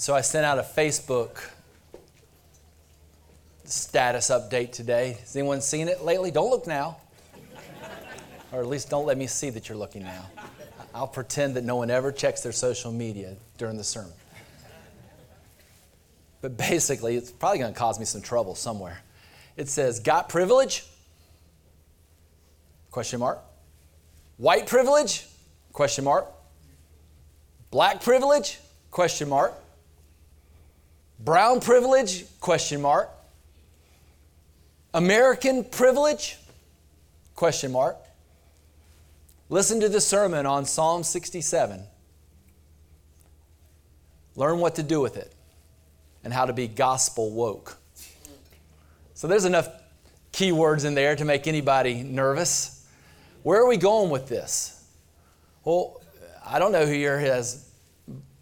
So I sent out a Facebook status update today. Has anyone seen it lately? Don't look now. or at least don't let me see that you're looking now. I'll pretend that no one ever checks their social media during the sermon. But basically, it's probably going to cause me some trouble somewhere. It says, Got privilege? Question mark. White privilege? Question mark. Black privilege? Question mark. Brown privilege? Question mark. American privilege? Question mark. Listen to the sermon on Psalm 67. Learn what to do with it and how to be gospel woke. So there's enough keywords in there to make anybody nervous. Where are we going with this? Well, I don't know who here has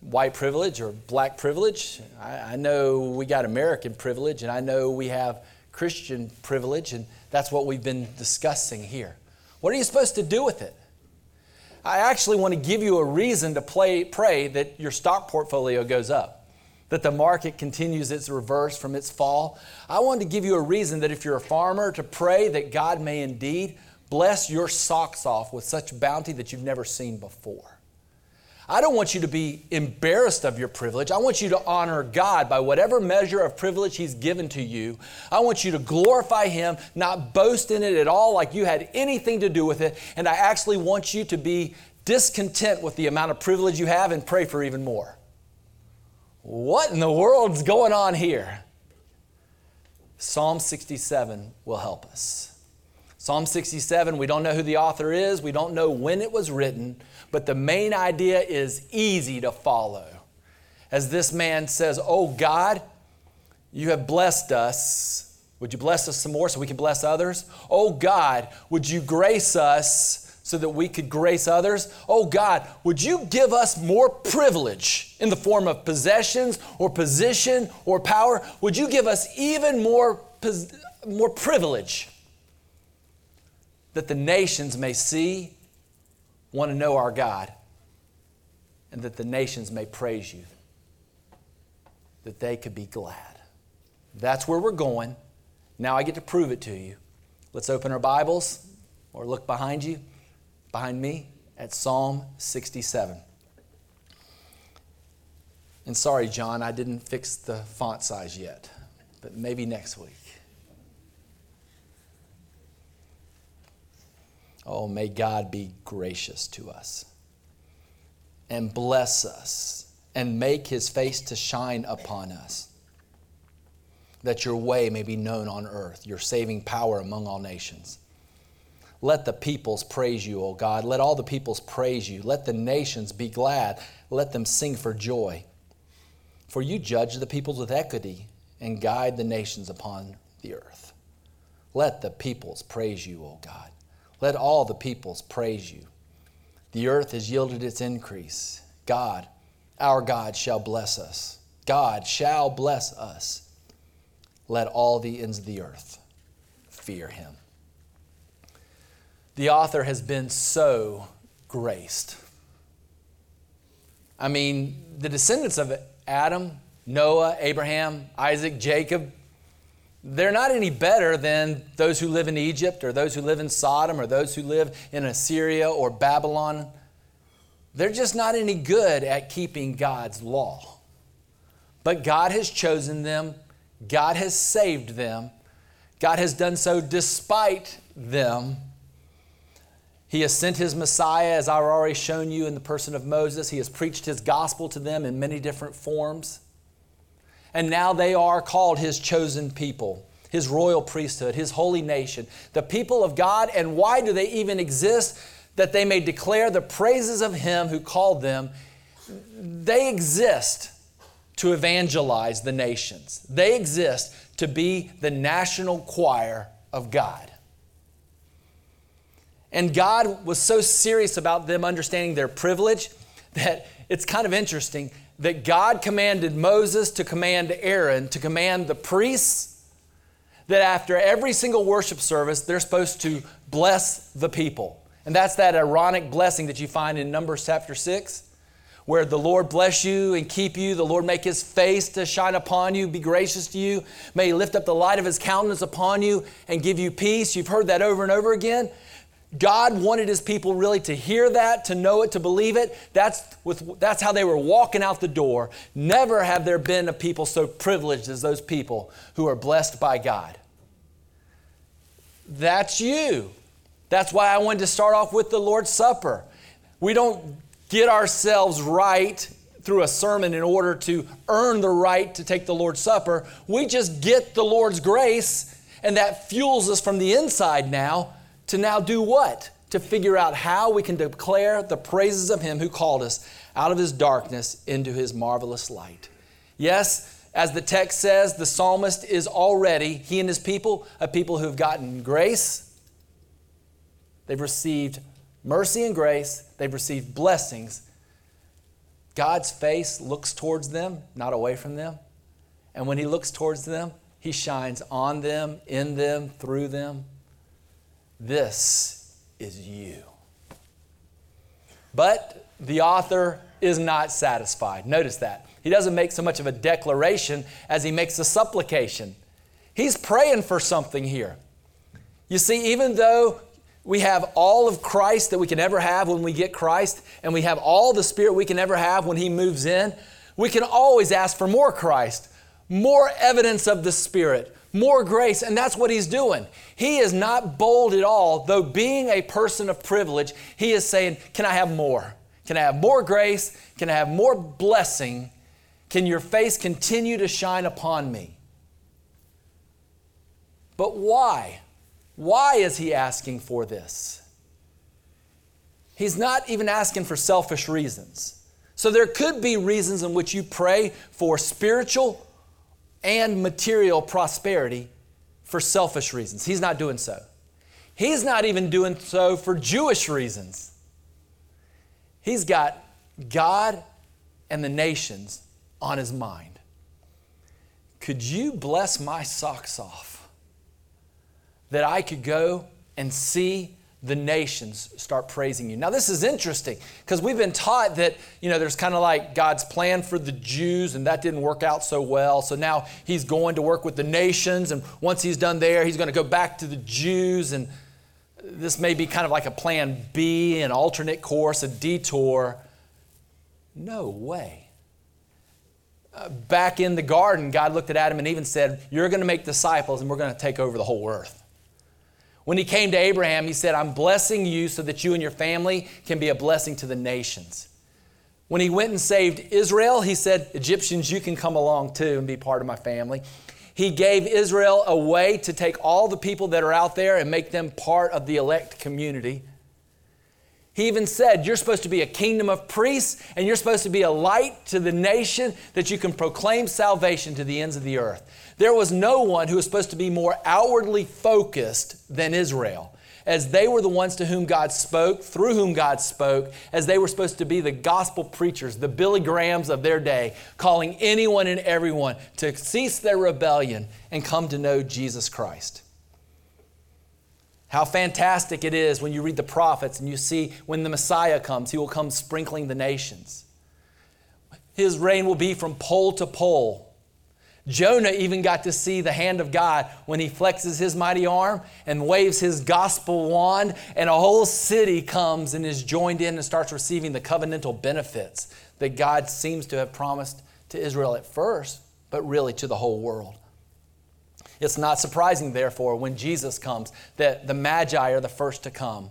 white privilege or black privilege. I, I, know we got American privilege, and I know we have Christian privilege, and that's what we've been discussing here. What are you supposed to do with it? I actually want to give you a reason to play, pray that your stock portfolio goes up, that the market continues its reverse from its fall. I want to give you a reason that if you're a farmer, to pray that God may indeed bless your socks off with such bounty that you've never seen before. I don't want you to be embarrassed of your privilege. I want you to honor God by whatever measure of privilege He's given to you. I want you to glorify Him, not boast in it at all like you had anything to do with it. And I actually want you to be discontent with the amount of privilege you have and pray for even more. What in the world's going on here? Psalm 67 will help us. Psalm 67, we don't know who the author is, we don't know when it was written, but the main idea is easy to follow. As this man says, Oh God, you have blessed us. Would you bless us some more so we can bless others? Oh God, would you grace us so that we could grace others? Oh God, would you give us more privilege in the form of possessions or position or power? Would you give us even more, more privilege? that the nations may see, want to know our God, and that the nations may praise you, that they could be glad. That's where we're going. Now I get to prove it to you. Let's open our Bibles or look behind you, behind me, at Psalm 67. And sorry, John, I didn't fix the font size yet, but maybe next week. Oh, may God be gracious to us and bless us and make his face to shine upon us, that your way may be known on earth, your saving power among all nations. Let the peoples praise you, O God. Let all the peoples praise you. Let the nations be glad. Let them sing for joy. For you judge the peoples with equity and guide the nations upon the earth. Let the peoples praise you, O God. Let all the peoples praise you. The earth has yielded its increase. God, our God, shall bless us. God shall bless us. Let all the ends of the earth fear him. The author has been so graced. I mean, the descendants of Adam, Noah, Abraham, Isaac, Jacob, they're not any better than those who live in Egypt or those who live in Sodom or those who live in Assyria or Babylon. They're just not any good at keeping God's law. But God has chosen them, God has saved them, God has done so despite them. He has sent his Messiah, as I've already shown you in the person of Moses. He has preached his gospel to them in many different forms and now they are called His chosen people, His royal priesthood, His holy nation, the people of God. And why do they even exist? That they may declare the praises of Him who called them. They exist to evangelize the nations, they exist to be the national choir of God. And God was so serious about them understanding their privilege that it's kind of interesting that God commanded Moses to command Aaron to command the priests that after every single worship service, they're supposed to bless the people. And that's that Aaronic blessing that you find in Numbers chapter 6, where the Lord bless you and keep you, the Lord make his face to shine upon you, be gracious to you, may he lift up the light of his countenance upon you and give you peace. You've heard that over and over again. God wanted his people really to hear that, to know it, to believe it. That's, with, that's how they were walking out the door. Never have there been a people so privileged as those people who are blessed by God. That's you. That's why I wanted to start off with the Lord's Supper. We don't get ourselves right through a sermon in order to earn the right to take the Lord's Supper. We just get the Lord's grace, and that fuels us from the inside now to now do what? To figure out how we can declare the praises of Him who called us out of His darkness into His marvelous light. Yes, as the text says, the psalmist is already, he and his people, a people who've gotten grace. They've received mercy and grace. They've received blessings. God's face looks towards them, not away from them. And when he looks towards them, he shines on them, in them, through them. This is you. But the author is not satisfied. Notice that. He doesn't make so much of a declaration as he makes a supplication. He's praying for something here. You see, even though we have all of Christ that we can ever have when we get Christ, and we have all the Spirit we can ever have when He moves in, we can always ask for more Christ, more evidence of the Spirit, more grace, and that's what he's doing. He is not bold at all, though being a person of privilege, he is saying, Can I have more? Can I have more grace? Can I have more blessing? Can your face continue to shine upon me? But why? Why is he asking for this? He's not even asking for selfish reasons. So there could be reasons in which you pray for spiritual and material prosperity for selfish reasons. He's not doing so. He's not even doing so for Jewish reasons. He's got God and the nations on his mind. Could you bless my socks off that I could go and see the nations start praising you. Now, this is interesting because we've been taught that, you know, there's kind of like God's plan for the Jews and that didn't work out so well. So now he's going to work with the nations. And once he's done there, he's going to go back to the Jews. And this may be kind of like a plan B, an alternate course, a detour. No way. Uh, back in the garden, God looked at Adam and even said, You're going to make disciples and we're going to take over the whole earth. When he came to Abraham, he said, I'm blessing you so that you and your family can be a blessing to the nations. When he went and saved Israel, he said, Egyptians, you can come along too and be part of my family. He gave Israel a way to take all the people that are out there and make them part of the elect community. He even said, You're supposed to be a kingdom of priests, and you're supposed to be a light to the nation that you can proclaim salvation to the ends of the earth. There was no one who was supposed to be more outwardly focused than Israel, as they were the ones to whom God spoke, through whom God spoke, as they were supposed to be the gospel preachers, the Billy Grahams of their day, calling anyone and everyone to cease their rebellion and come to know Jesus Christ. How fantastic it is when you read the prophets and you see when the Messiah comes, he will come sprinkling the nations. His reign will be from pole to pole Jonah even got to see the hand of God when he flexes his mighty arm and waves his gospel wand, and a whole city comes and is joined in and starts receiving the covenantal benefits that God seems to have promised to Israel at first, but really to the whole world. It's not surprising, therefore, when Jesus comes, that the Magi are the first to come.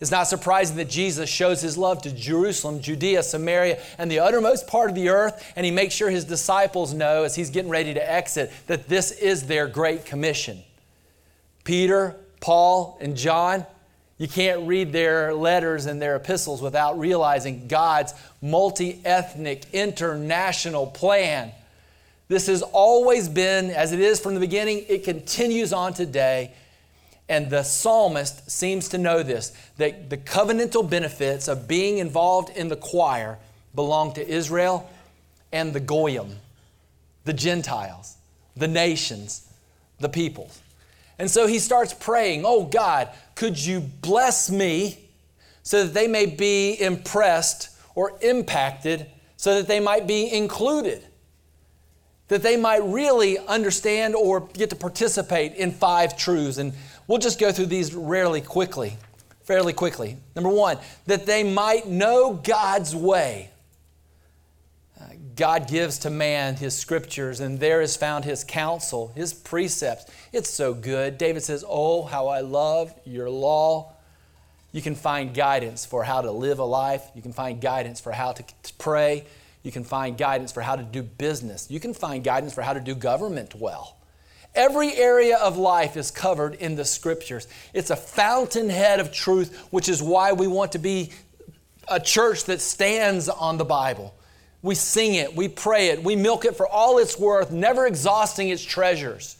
It's not surprising that Jesus shows his love to Jerusalem, Judea, Samaria, and the uttermost part of the earth, and he makes sure his disciples know as he's getting ready to exit that this is their great commission. Peter, Paul, and John, you can't read their letters and their epistles without realizing God's multi ethnic, international plan. This has always been, as it is from the beginning, it continues on today. And the psalmist seems to know this that the covenantal benefits of being involved in the choir belong to Israel and the Goyim, the Gentiles, the nations, the peoples. And so he starts praying, Oh God, could you bless me so that they may be impressed or impacted so that they might be included, that they might really understand or get to participate in five truths. And we'll just go through these rarely quickly, fairly quickly. Number one, that they might know God's way. Uh, God gives to man his scriptures, and there is found his counsel, his precepts. It's so good. David says, Oh, how I love your law. You can find guidance for how to live a life. You can find guidance for how to pray. You can find guidance for how to do business. You can find guidance for how to do government well. Every area of life is covered in the scriptures. It's a fountainhead of truth, which is why we want to be a church that stands on the Bible. We sing it, we pray it, we milk it for all it's worth, never exhausting its treasures.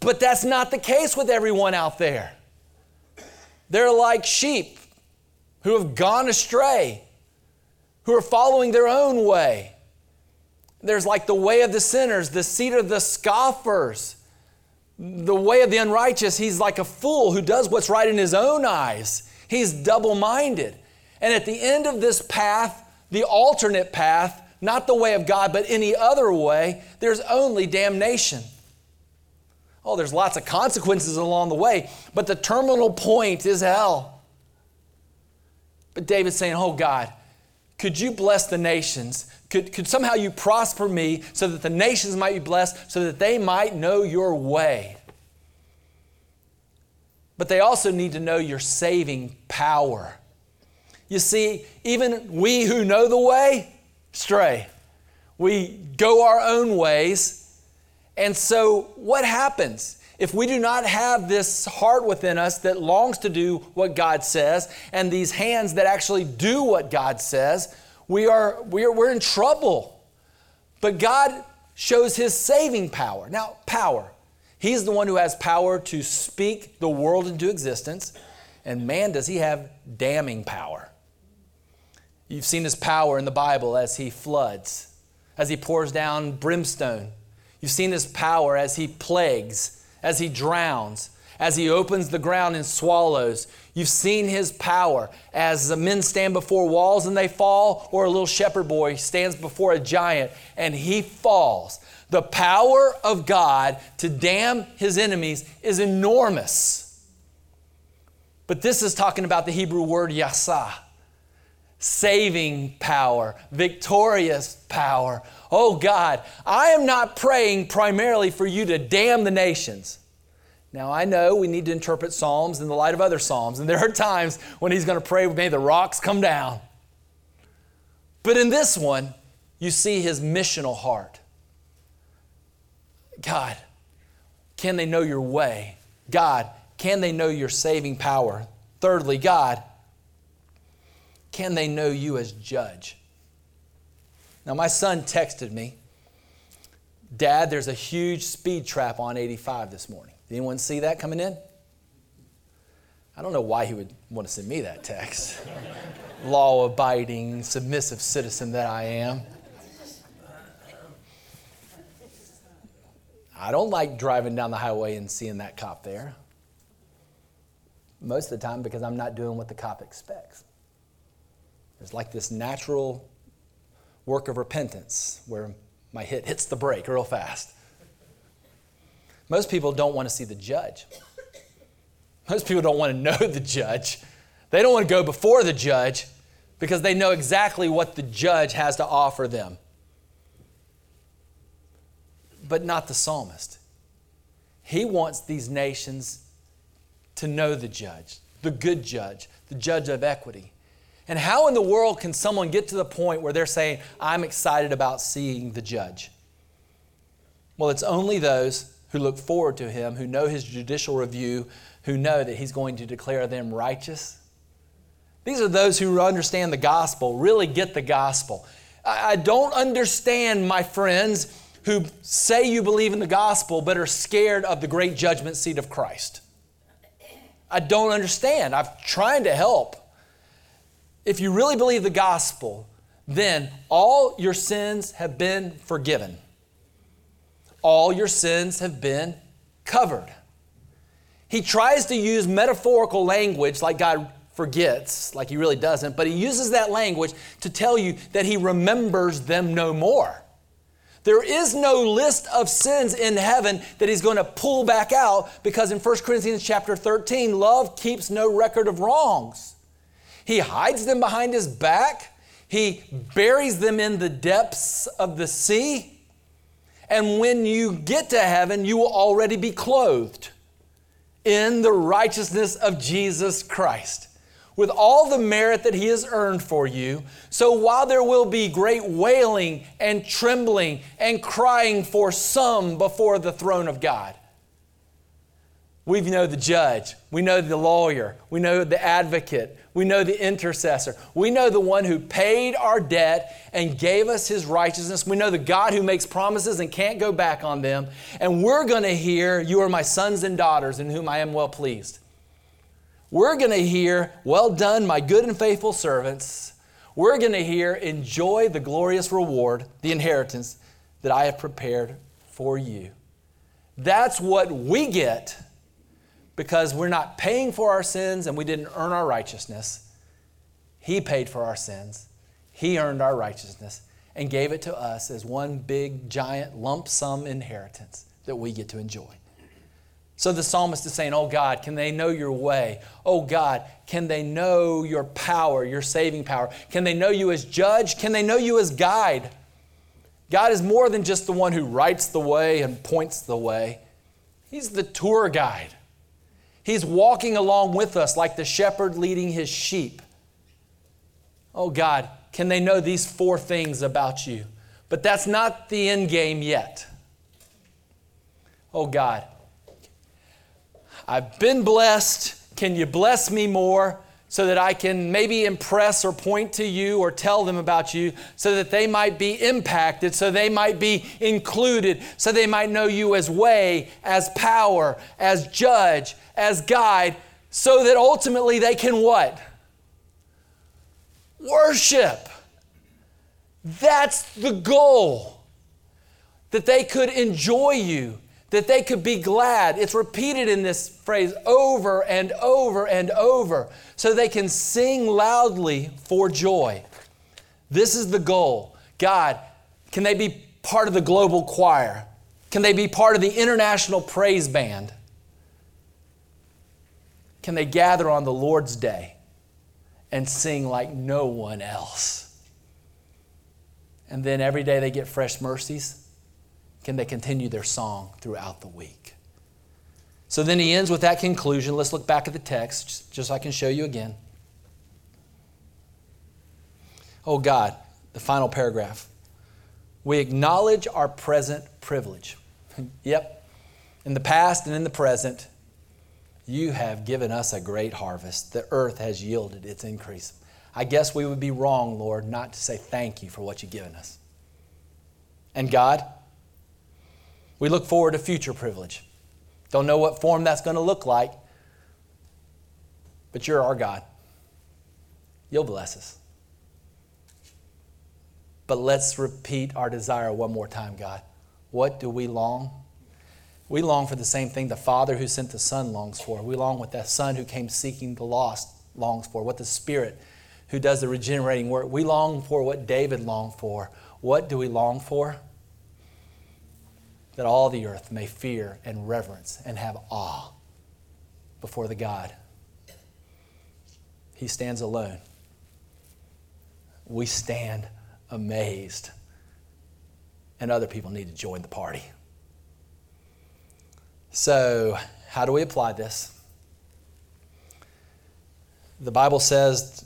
But that's not the case with everyone out there. They're like sheep who have gone astray, who are following their own way. There's like the way of the sinners, the seat of the scoffers, the way of the unrighteous. He's like a fool who does what's right in his own eyes. He's double minded. And at the end of this path, the alternate path, not the way of God, but any other way, there's only damnation. Oh, there's lots of consequences along the way, but the terminal point is hell. But David's saying, Oh God, could you bless the nations? Could, could somehow you prosper me so that the nations might be blessed, so that they might know your way? But they also need to know your saving power. You see, even we who know the way stray. We go our own ways and so, what happens? If we do not have this heart within us that longs to do what God says, and these hands that actually do what God says, we are, we are we're in trouble. But God shows his saving power. Now, power. He's the one who has power to speak the world into existence. And man, does he have damning power. You've seen his power in the Bible as he floods, as he pours down brimstone You've seen his power as he plagues, as he drowns, as he opens the ground and swallows. You've seen his power as the men stand before walls and they fall, or a little shepherd boy stands before a giant and he falls. The power of God to damn his enemies is enormous. But this is talking about the Hebrew word yasa saving power, victorious power. Oh God, I am not praying primarily for you to damn the nations. Now, I know we need to interpret Psalms in the light of other Psalms, and there are times when he's going to pray, may the rocks come down. But in this one, you see his missional heart. God, can they know your way? God, can they know your saving power? Thirdly, God, can they know you as judge? Now, my son texted me, Dad, there's a huge speed trap on 85 this morning. Did anyone see that coming in? I don't know why he would want to send me that text. Law abiding, submissive citizen that I am. I don't like driving down the highway and seeing that cop there. Most of the time because I'm not doing what the cop expects. There's like this natural work of repentance where my hit hits the brake real fast. Most people don't want to see the judge. Most people don't want to know the judge. They don't want to go before the judge because they know exactly what the judge has to offer them. But not the psalmist. He wants these nations to know the judge, the good judge, the judge of equity. And how in the world can someone get to the point where they're saying, I'm excited about seeing the judge? Well, it's only those who look forward to him, who know his judicial review, who know that he's going to declare them righteous. These are those who understand the gospel, really get the gospel. I don't understand, my friends, who say you believe in the gospel but are scared of the great judgment seat of Christ. I don't understand. I'm trying to help if you really believe the gospel, then all your sins have been forgiven. All your sins have been covered. He tries to use metaphorical language like God forgets, like he really doesn't, but he uses that language to tell you that he remembers them no more. There is no list of sins in heaven that he's going to pull back out because in 1 Corinthians chapter 13, love keeps no record of wrongs. He hides them behind his back, he buries them in the depths of the sea. And when you get to heaven, you will already be clothed in the righteousness of Jesus Christ with all the merit that He has earned for you. So while there will be great wailing and trembling and crying for some before the throne of God, we know the judge, we know the lawyer, we know the advocate, we know the intercessor, we know the one who paid our debt and gave us his righteousness. We know the God who makes promises and can't go back on them. And we're going to hear, You are my sons and daughters in whom I am well pleased. We're going to hear, Well done, my good and faithful servants. We're going to hear, Enjoy the glorious reward, the inheritance that I have prepared for you. That's what we get because we're not paying for our sins and we didn't earn our righteousness. He paid for our sins, He earned our righteousness and gave it to us as one big, giant, lump sum inheritance that we get to enjoy. So the psalmist is saying, Oh God, can they know your way? Oh God, can they know your power, your saving power? Can they know you as judge? Can they know you as guide? God is more than just the one who writes the way and points the way, He's the tour guide. He's walking along with us like the shepherd leading his sheep. Oh God, can they know these four things about you? But that's not the end game yet. Oh God, I've been blessed. Can you bless me more so that I can maybe impress or point to you or tell them about you so that they might be impacted, so they might be included, so they might know you as way, as power, as judge, as guide so that ultimately they can what? Worship. That's the goal. That they could enjoy you, that they could be glad. It's repeated in this phrase over and over and over so they can sing loudly for joy. This is the goal. God, can they be part of the global choir? Can they be part of the international praise band? can they gather on the Lord's day and sing like no one else? And then every day they get fresh mercies. Can they continue their song throughout the week? So then he ends with that conclusion. Let's look back at the text just so I can show you again. Oh God, the final paragraph. We acknowledge our present privilege. yep. In the past and in the present, you have given us a great harvest. The earth has yielded its increase. I guess we would be wrong, Lord, not to say thank you for what you've given us. And God, we look forward to future privilege. Don't know what form that's going to look like, but you're our God. You'll bless us. But let's repeat our desire one more time, God. What do we long? We long for the same thing the Father who sent the Son longs for. We long what that Son who came seeking the lost longs for, what the Spirit who does the regenerating work. We long for what David longed for. What do we long for? That all the earth may fear and reverence and have awe before the God. He stands alone. We stand amazed. And other people need to join the party. So, how do we apply this? The Bible says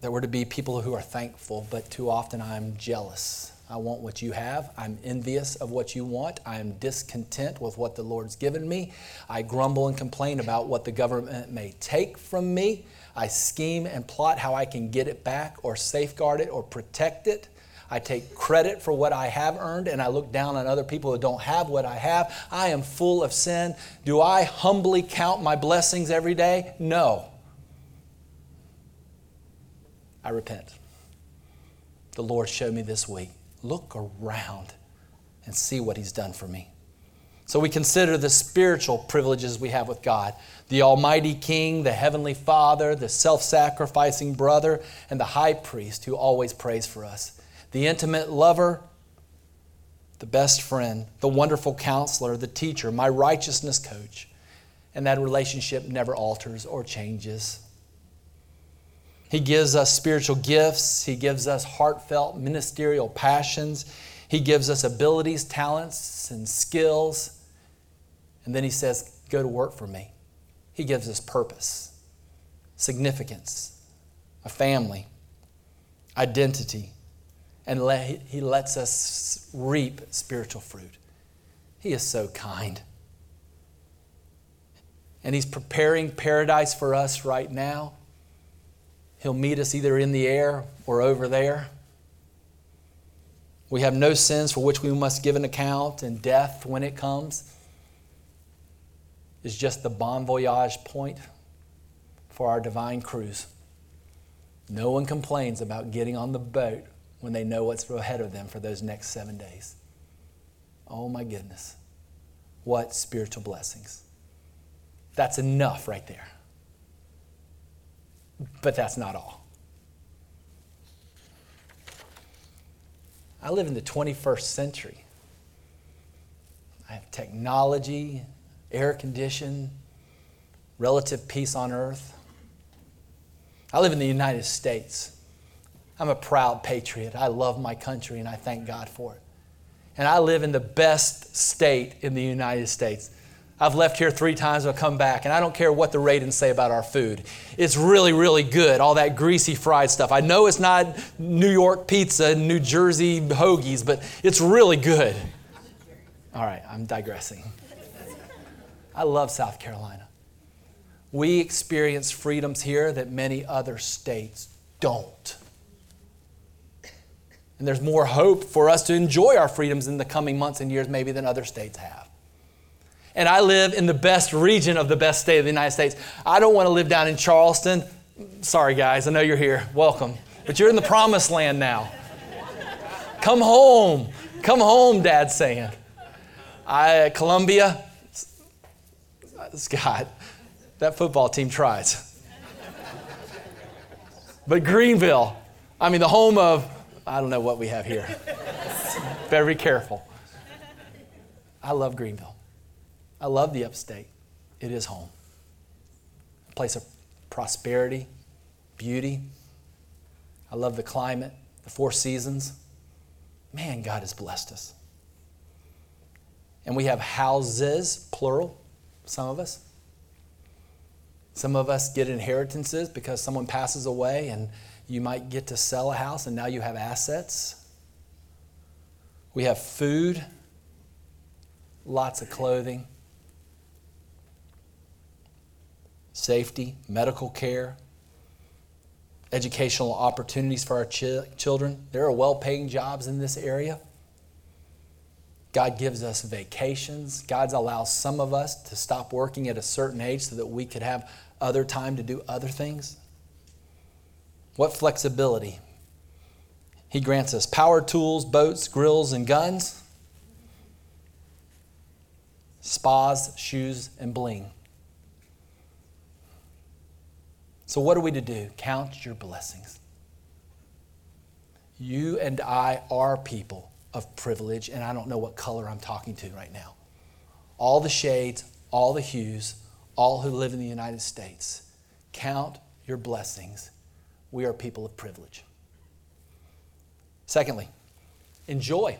that we're to be people who are thankful, but too often I'm jealous. I want what you have. I'm envious of what you want. I am discontent with what the Lord's given me. I grumble and complain about what the government may take from me. I scheme and plot how I can get it back or safeguard it or protect it. I take credit for what I have earned and I look down on other people who don't have what I have. I am full of sin. Do I humbly count my blessings every day? No. I repent. The Lord showed me this week. Look around and see what He's done for me. So we consider the spiritual privileges we have with God the Almighty King, the Heavenly Father, the self sacrificing brother, and the high priest who always prays for us, the intimate lover, the best friend, the wonderful counselor, the teacher, my righteousness coach. And that relationship never alters or changes. He gives us spiritual gifts. He gives us heartfelt ministerial passions. He gives us abilities, talents, and skills. And then he says, Go to work for me. He gives us purpose, significance, a family, identity, and he lets us reap spiritual fruit. He is so kind. And he's preparing paradise for us right now. He'll meet us either in the air or over there. We have no sins for which we must give an account, and death, when it comes, is just the bon voyage point for our divine cruise. No one complains about getting on the boat when they know what's ahead of them for those next seven days. Oh my goodness. What spiritual blessings. That's enough right there. But that's not all. I live in the 21st century. I have technology, air condition, relative peace on earth. I live in the United States. I'm a proud patriot. I love my country and I thank God for it. And I live in the best state in the United States. I've left here three times, I'll come back, and I don't care what the ratings say about our food. It's really, really good, all that greasy fried stuff. I know it's not New York pizza, New Jersey hoagies, but it's really good. All right, I'm digressing. I love South Carolina. We experience freedoms here that many other states don't. And there's more hope for us to enjoy our freedoms in the coming months and years, maybe, than other states have and I live in the best region of the best state of the United States. I don't want to live down in Charleston. Sorry, guys, I know you're here. Welcome. But you're in the promised land now. Come home. Come home, Dad's saying. I, Columbia, Scott, that football team tries. But Greenville, I mean, the home of, I don't know what we have here. Be careful. I love Greenville. I love the upstate. It is home. A place of prosperity, beauty. I love the climate, the four seasons. Man, God has blessed us. And we have houses, plural, some of us. Some of us get inheritances because someone passes away and you might get to sell a house and now you have assets. We have food, lots of clothing. Safety, medical care, educational opportunities for our ch- children. There are well paying jobs in this area. God gives us vacations. God allows some of us to stop working at a certain age so that we could have other time to do other things. What flexibility? He grants us power tools, boats, grills, and guns, spas, shoes, and bling. So, what are we to do? Count your blessings. You and I are people of privilege, and I don't know what color I'm talking to right now. All the shades, all the hues, all who live in the United States, count your blessings. We are people of privilege. Secondly, enjoy.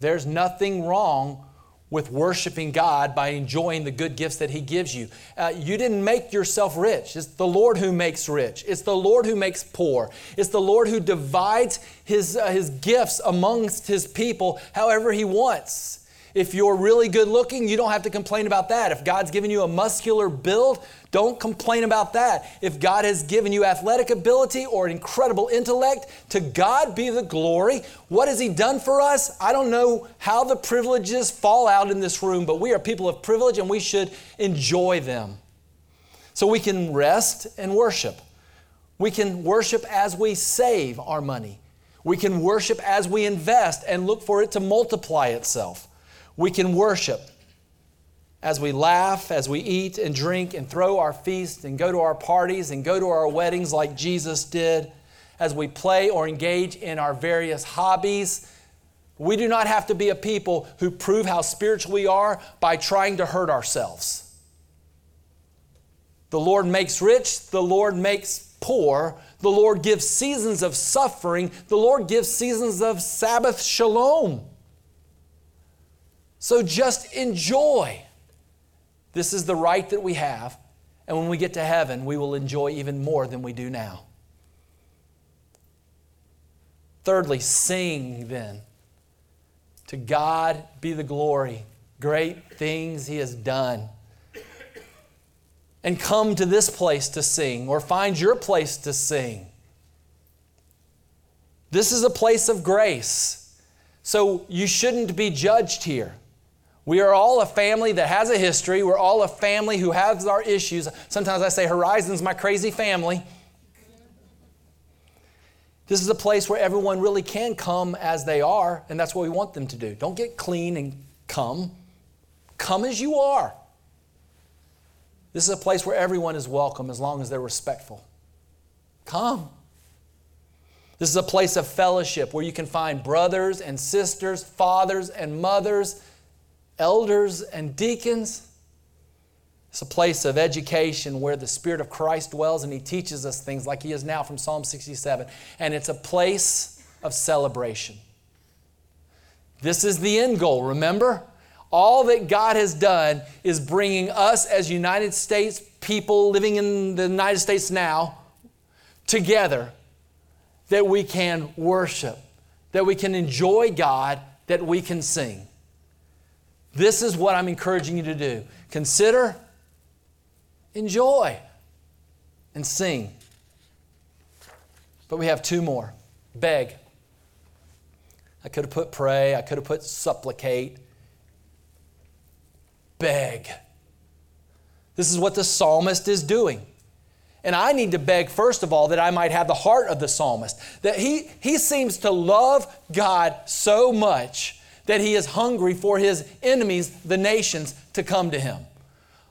There's nothing wrong with worshiping God by enjoying the good gifts that He gives you. Uh, you didn't make yourself rich. It's the Lord who makes rich. It's the Lord who makes poor. It's the Lord who divides His, uh, his gifts amongst His people however He wants. If you're really good looking, you don't have to complain about that. If God's given you a muscular build, don't complain about that. If God has given you athletic ability or an incredible intellect, to God be the glory. What has He done for us? I don't know how the privileges fall out in this room, but we are people of privilege and we should enjoy them. So we can rest and worship. We can worship as we save our money. We can worship as we invest and look for it to multiply itself. We can worship as we laugh, as we eat and drink and throw our feasts and go to our parties and go to our weddings like Jesus did, as we play or engage in our various hobbies. We do not have to be a people who prove how spiritual we are by trying to hurt ourselves. The Lord makes rich, the Lord makes poor, the Lord gives seasons of suffering, the Lord gives seasons of Sabbath shalom. So just enjoy. This is the right that we have. And when we get to heaven, we will enjoy even more than we do now. Thirdly, sing then. To God be the glory, great things He has done. And come to this place to sing, or find your place to sing. This is a place of grace. So you shouldn't be judged here. We are all a family that has a history. We're all a family who has our issues. Sometimes I say, Horizon's my crazy family. This is a place where everyone really can come as they are, and that's what we want them to do. Don't get clean and come. Come as you are. This is a place where everyone is welcome as long as they're respectful. Come. This is a place of fellowship where you can find brothers and sisters, fathers and mothers elders and deacons. It's a place of education where the Spirit of Christ dwells and He teaches us things like He is now from Psalm 67. And it's a place of celebration. This is the end goal, remember? All that God has done is bringing us as United States people living in the United States now together that we can worship, that we can enjoy God, that we can sing. This is what I'm encouraging you to do. Consider, enjoy, and sing. But we have two more beg. I could have put pray, I could have put supplicate. Beg. This is what the psalmist is doing. And I need to beg, first of all, that I might have the heart of the psalmist. That he, he seems to love God so much that he is hungry for his enemies, the nations, to come to him.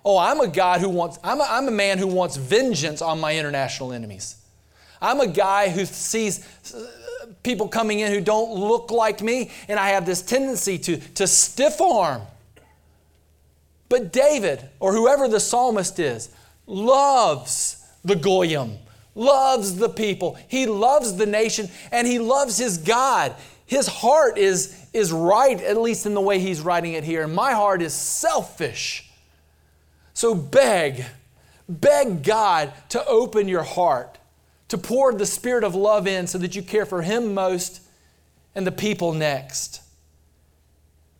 Oh, I'm a God who wants, I'm a, I'm a man who wants vengeance on my international enemies. I'm a guy who sees uh, people coming in who don't look like me, and I have this tendency to, to stiff arm. But David, or whoever the psalmist is, loves the Goyim, loves the people. He loves the nation, and he loves his God. His heart is, is right, at least in the way he's writing it here. And my heart is selfish. So beg, beg God to open your heart, to pour the spirit of love in so that you care for him most and the people next.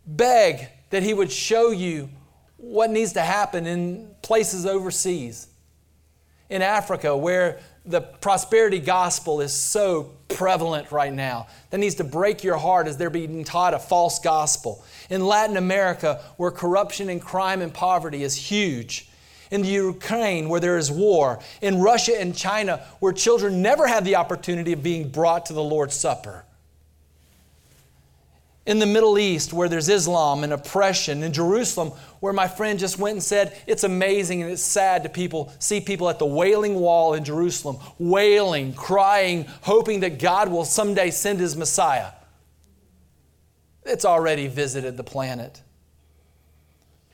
Beg that he would show you what needs to happen in places overseas. In Africa, where the prosperity gospel is so prevalent right now that needs to break your heart as they're being taught a false gospel. In Latin America, where corruption and crime and poverty is huge. In the Ukraine, where there is war. In Russia and China, where children never have the opportunity of being brought to the Lord's Supper in the Middle East where there's Islam and oppression, in Jerusalem where my friend just went and said it's amazing and it's sad to people see people at the wailing wall in Jerusalem wailing, crying, hoping that God will someday send his Messiah. It's already visited the planet.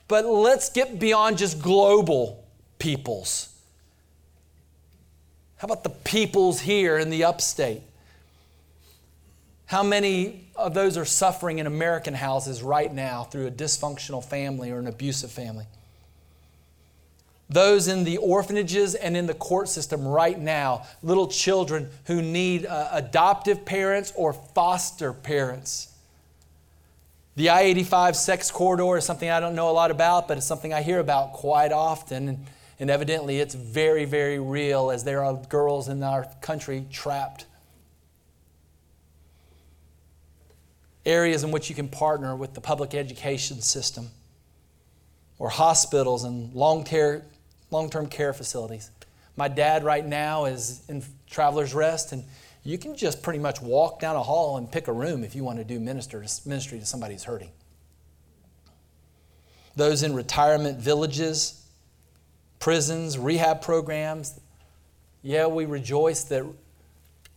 But let's get beyond just global peoples. How about the peoples here in the upstate? How many of those are suffering in American houses right now through a dysfunctional family or an abusive family? Those in the orphanages and in the court system right now, little children who need uh, adoptive parents or foster parents. The I 85 sex corridor is something I don't know a lot about, but it's something I hear about quite often. And, and evidently, it's very, very real as there are girls in our country trapped areas in which you can partner with the public education system or hospitals and long term care facilities. My dad, right now, is in Traveler's Rest, and you can just pretty much walk down a hall and pick a room if you want to do minister, ministry to somebody who's hurting. those in retirement villages, prisons, rehab programs. Yeah, we rejoice that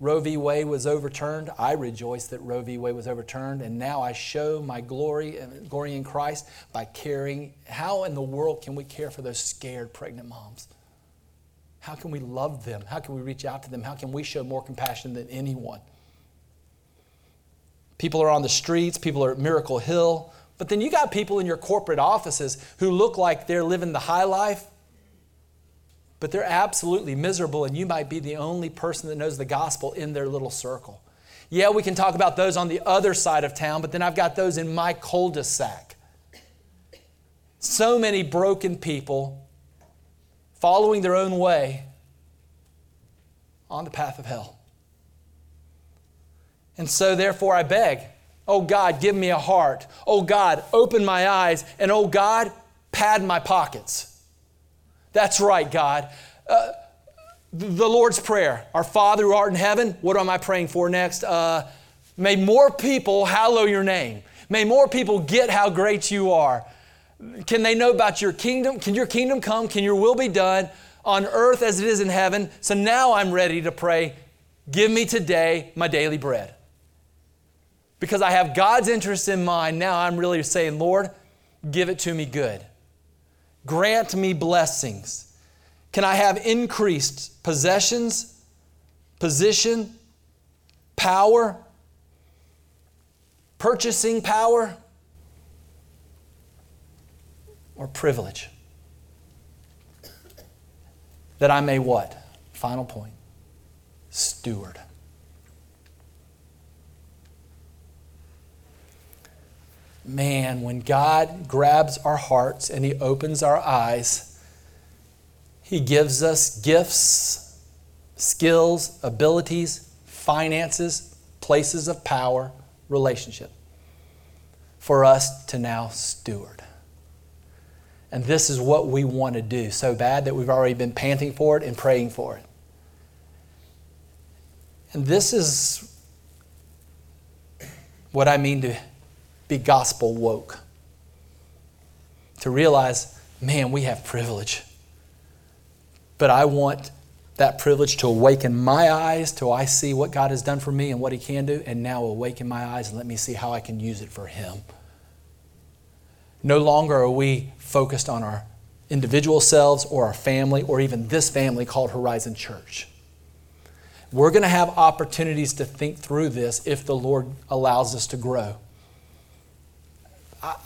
Roe v. Wade was overturned. I rejoice that Roe v. Wade was overturned, and now I show my glory glory in Christ by caring. How in the world can we care for those scared pregnant moms? How can we love them? How can we reach out to them? How can we show more compassion than anyone? People are on the streets, people are at Miracle Hill, but then you got people in your corporate offices who look like they're living the high life, but they're absolutely miserable, and you might be the only person that knows the gospel in their little circle. Yeah, we can talk about those on the other side of town, but then I've got those in my cul de sac. So many broken people following their own way on the path of hell. And so, therefore, I beg, oh God, give me a heart. Oh God, open my eyes. And oh God, pad my pockets. That's right, God. Uh, the Lord's Prayer Our Father who art in heaven, what am I praying for next? Uh, may more people hallow your name. May more people get how great you are. Can they know about your kingdom? Can your kingdom come? Can your will be done on earth as it is in heaven? So now I'm ready to pray, give me today my daily bread. Because I have God's interest in mind, now I'm really saying, Lord, give it to me good. Grant me blessings. Can I have increased possessions, position, power, purchasing power, or privilege? That I may what? Final point. Steward. Man, when God grabs our hearts and He opens our eyes, He gives us gifts, skills, abilities, finances, places of power, relationship for us to now steward. And this is what we want to do so bad that we've already been panting for it and praying for it. And this is what I mean to be gospel woke. To realize, man, we have privilege. But I want that privilege to awaken my eyes till I see what God has done for me and what He can do, and now awaken my eyes and let me see how I can use it for Him. No longer are we focused on our individual selves or our family or even this family called Horizon Church. We're going to have opportunities to think through this if the Lord allows us to grow.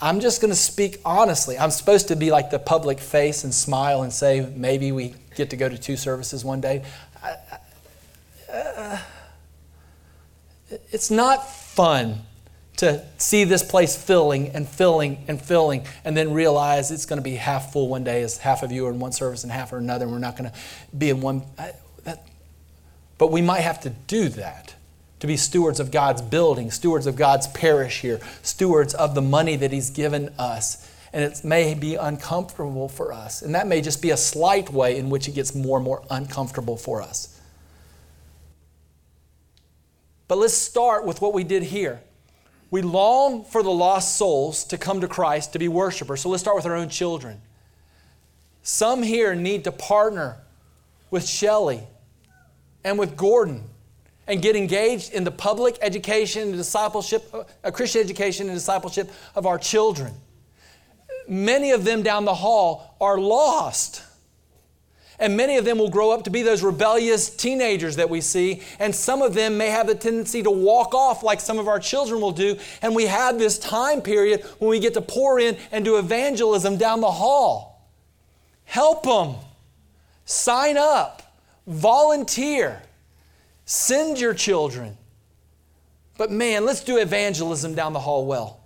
I'm just going to speak honestly. I'm supposed to be like the public face and smile and say, maybe we get to go to two services one day. uh, it's not fun to see this place filling and filling and filling and then realize it's going to be half full one day as half of you are in one service and half are another and we're not going to be in one. That, but we might have to do that to be stewards of God's building, stewards of God's parish here, stewards of the money that He's given us. And it may be uncomfortable for us. And that may just be a slight way in which it gets more and more uncomfortable for us. But let's start with what we did here. We long for the lost souls to come to Christ to be worshipers. So let's start with our own children. Some here need to partner with Shelly and with Gordon and get engaged in the public education and discipleship, uh, Christian education and discipleship of our children. Many of them down the hall are lost. And many of them will grow up to be those rebellious teenagers that we see. And some of them may have the tendency to walk off like some of our children will do. And we have this time period when we get to pour in and do evangelism down the hall. Help them. Sign up. Volunteer. Send your children. But man, let's do evangelism down the hall well.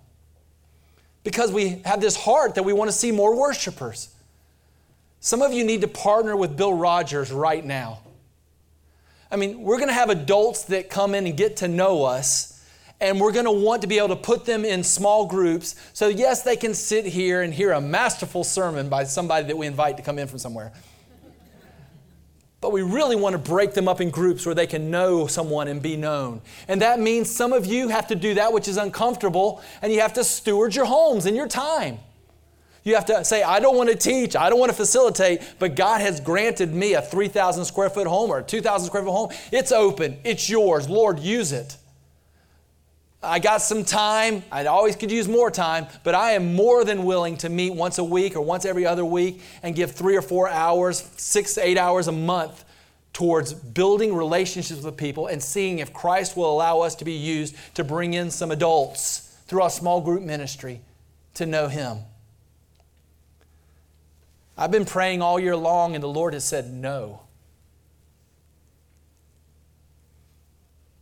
Because we have this heart that we want to see more worshipers. Some of you need to partner with Bill Rogers right now. I mean, we're going to have adults that come in and get to know us, and we're going to want to be able to put them in small groups. So, yes, they can sit here and hear a masterful sermon by somebody that we invite to come in from somewhere. But we really want to break them up in groups where they can know someone and be known. And that means some of you have to do that which is uncomfortable, and you have to steward your homes and your time. You have to say, I don't want to teach, I don't want to facilitate, but God has granted me a 3,000 square foot home or a 2,000 square foot home. It's open, it's yours. Lord, use it. I got some time. I always could use more time, but I am more than willing to meet once a week or once every other week and give three or four hours, six, to eight hours a month towards building relationships with people and seeing if Christ will allow us to be used to bring in some adults through our small group ministry to know Him. I've been praying all year long, and the Lord has said no.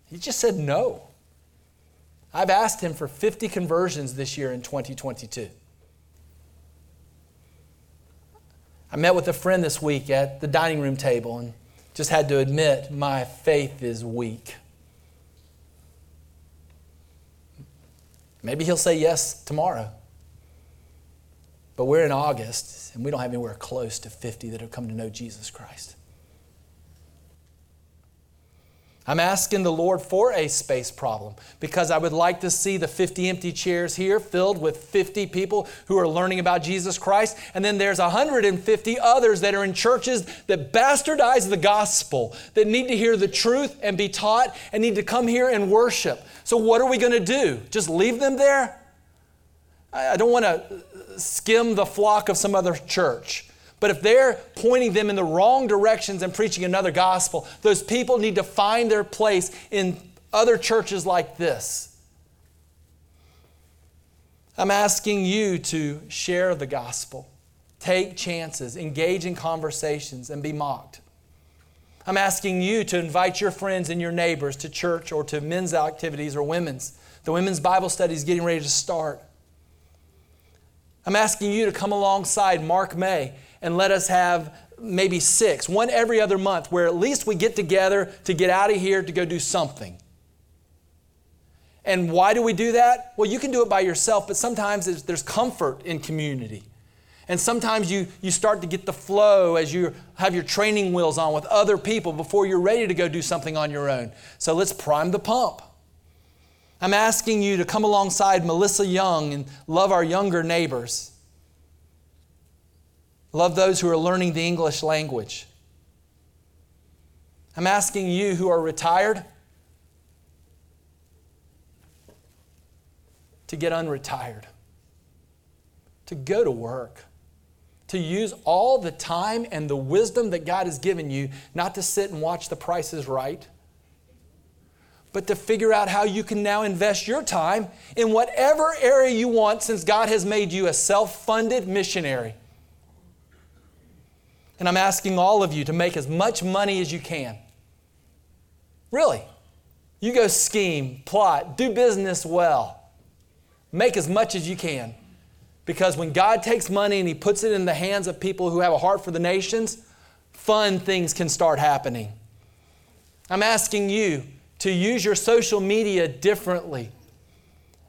He just said no. I've asked Him for 50 conversions this year in 2022. I met with a friend this week at the dining room table and just had to admit my faith is weak. Maybe he'll say yes tomorrow. But we're in August, and we don't have anywhere close to 50 that have come to know Jesus Christ. I'm asking the Lord for a space problem because I would like to see the 50 empty chairs here filled with 50 people who are learning about Jesus Christ. And then there's 150 others that are in churches that bastardize the gospel, that need to hear the truth and be taught and need to come here and worship. So, what are we going to do? Just leave them there? I don't want to skim the flock of some other church. But if they're pointing them in the wrong directions and preaching another gospel, those people need to find their place in other churches like this. I'm asking you to share the gospel, take chances, engage in conversations, and be mocked. I'm asking you to invite your friends and your neighbors to church or to men's activities or women's. The women's Bible study is getting ready to start. I'm asking you to come alongside Mark May and let us have maybe six, one every other month, where at least we get together to get out of here to go do something. And why do we do that? Well, you can do it by yourself, but sometimes there's comfort in community. And sometimes you, you start to get the flow as you have your training wheels on with other people before you're ready to go do something on your own. So let's prime the pump. I'm asking you to come alongside Melissa Young and love our younger neighbors. Love those who are learning the English language. I'm asking you who are retired to get unretired, to go to work, to use all the time and the wisdom that God has given you, not to sit and watch the prices right, but to figure out how you can now invest your time in whatever area you want since God has made you a self funded missionary. And I'm asking all of you to make as much money as you can. Really. You go scheme, plot, do business well. Make as much as you can. Because when God takes money and He puts it in the hands of people who have a heart for the nations, fun things can start happening. I'm asking you to use your social media differently.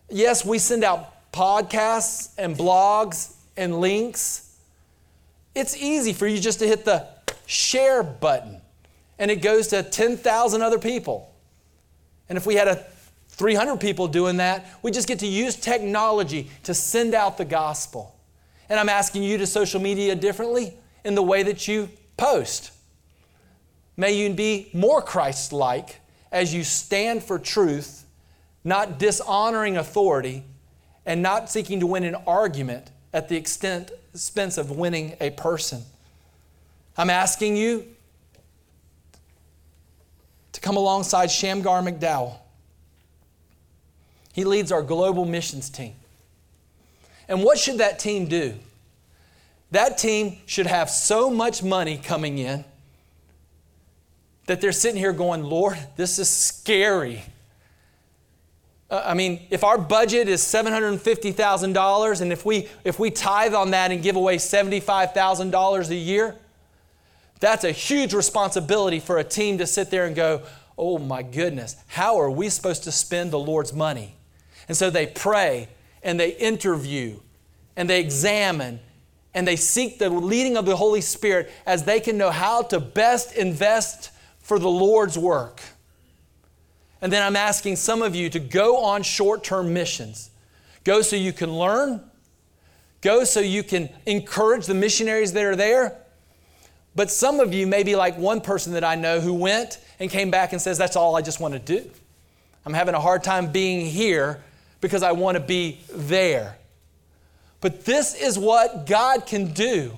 Yes, we send out podcasts and blogs and links it's easy for you just to hit the share button and it goes to 10,000 other people. And if we had a 300 people doing that, we just get to use technology to send out the gospel. And I'm asking you to social media differently in the way that you post. May you be more Christ like as you stand for truth, not dishonoring authority, and not seeking to win an argument at the extent expense of winning a person. I'm asking you to come alongside Shamgar McDowell. He leads our global missions team. And what should that team do? That team should have so much money coming in that they're sitting here going, Lord, this is scary. Uh, I mean, if our budget is $750,000 and if we, if we tithe on that and give away $75,000 a year, that's a huge responsibility for a team to sit there and go, oh my goodness, how are we supposed to spend the Lord's money? And so they pray and they interview and they examine and they seek the leading of the Holy Spirit as they can know how to best invest for the Lord's work. And then I'm asking some of you to go on short term missions. Go so you can learn, Go so you can encourage the missionaries that are there. But some of you may be like one person that I know who went and came back and says, That's all I just want to do. I'm having a hard time being here because I want to be there. But this is what God can do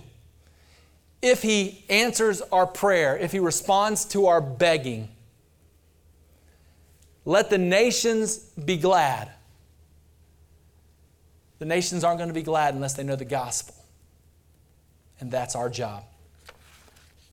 if He answers our prayer, if He responds to our begging. Let the nations be glad. The nations aren't going to be glad unless they know the gospel. And that's our job.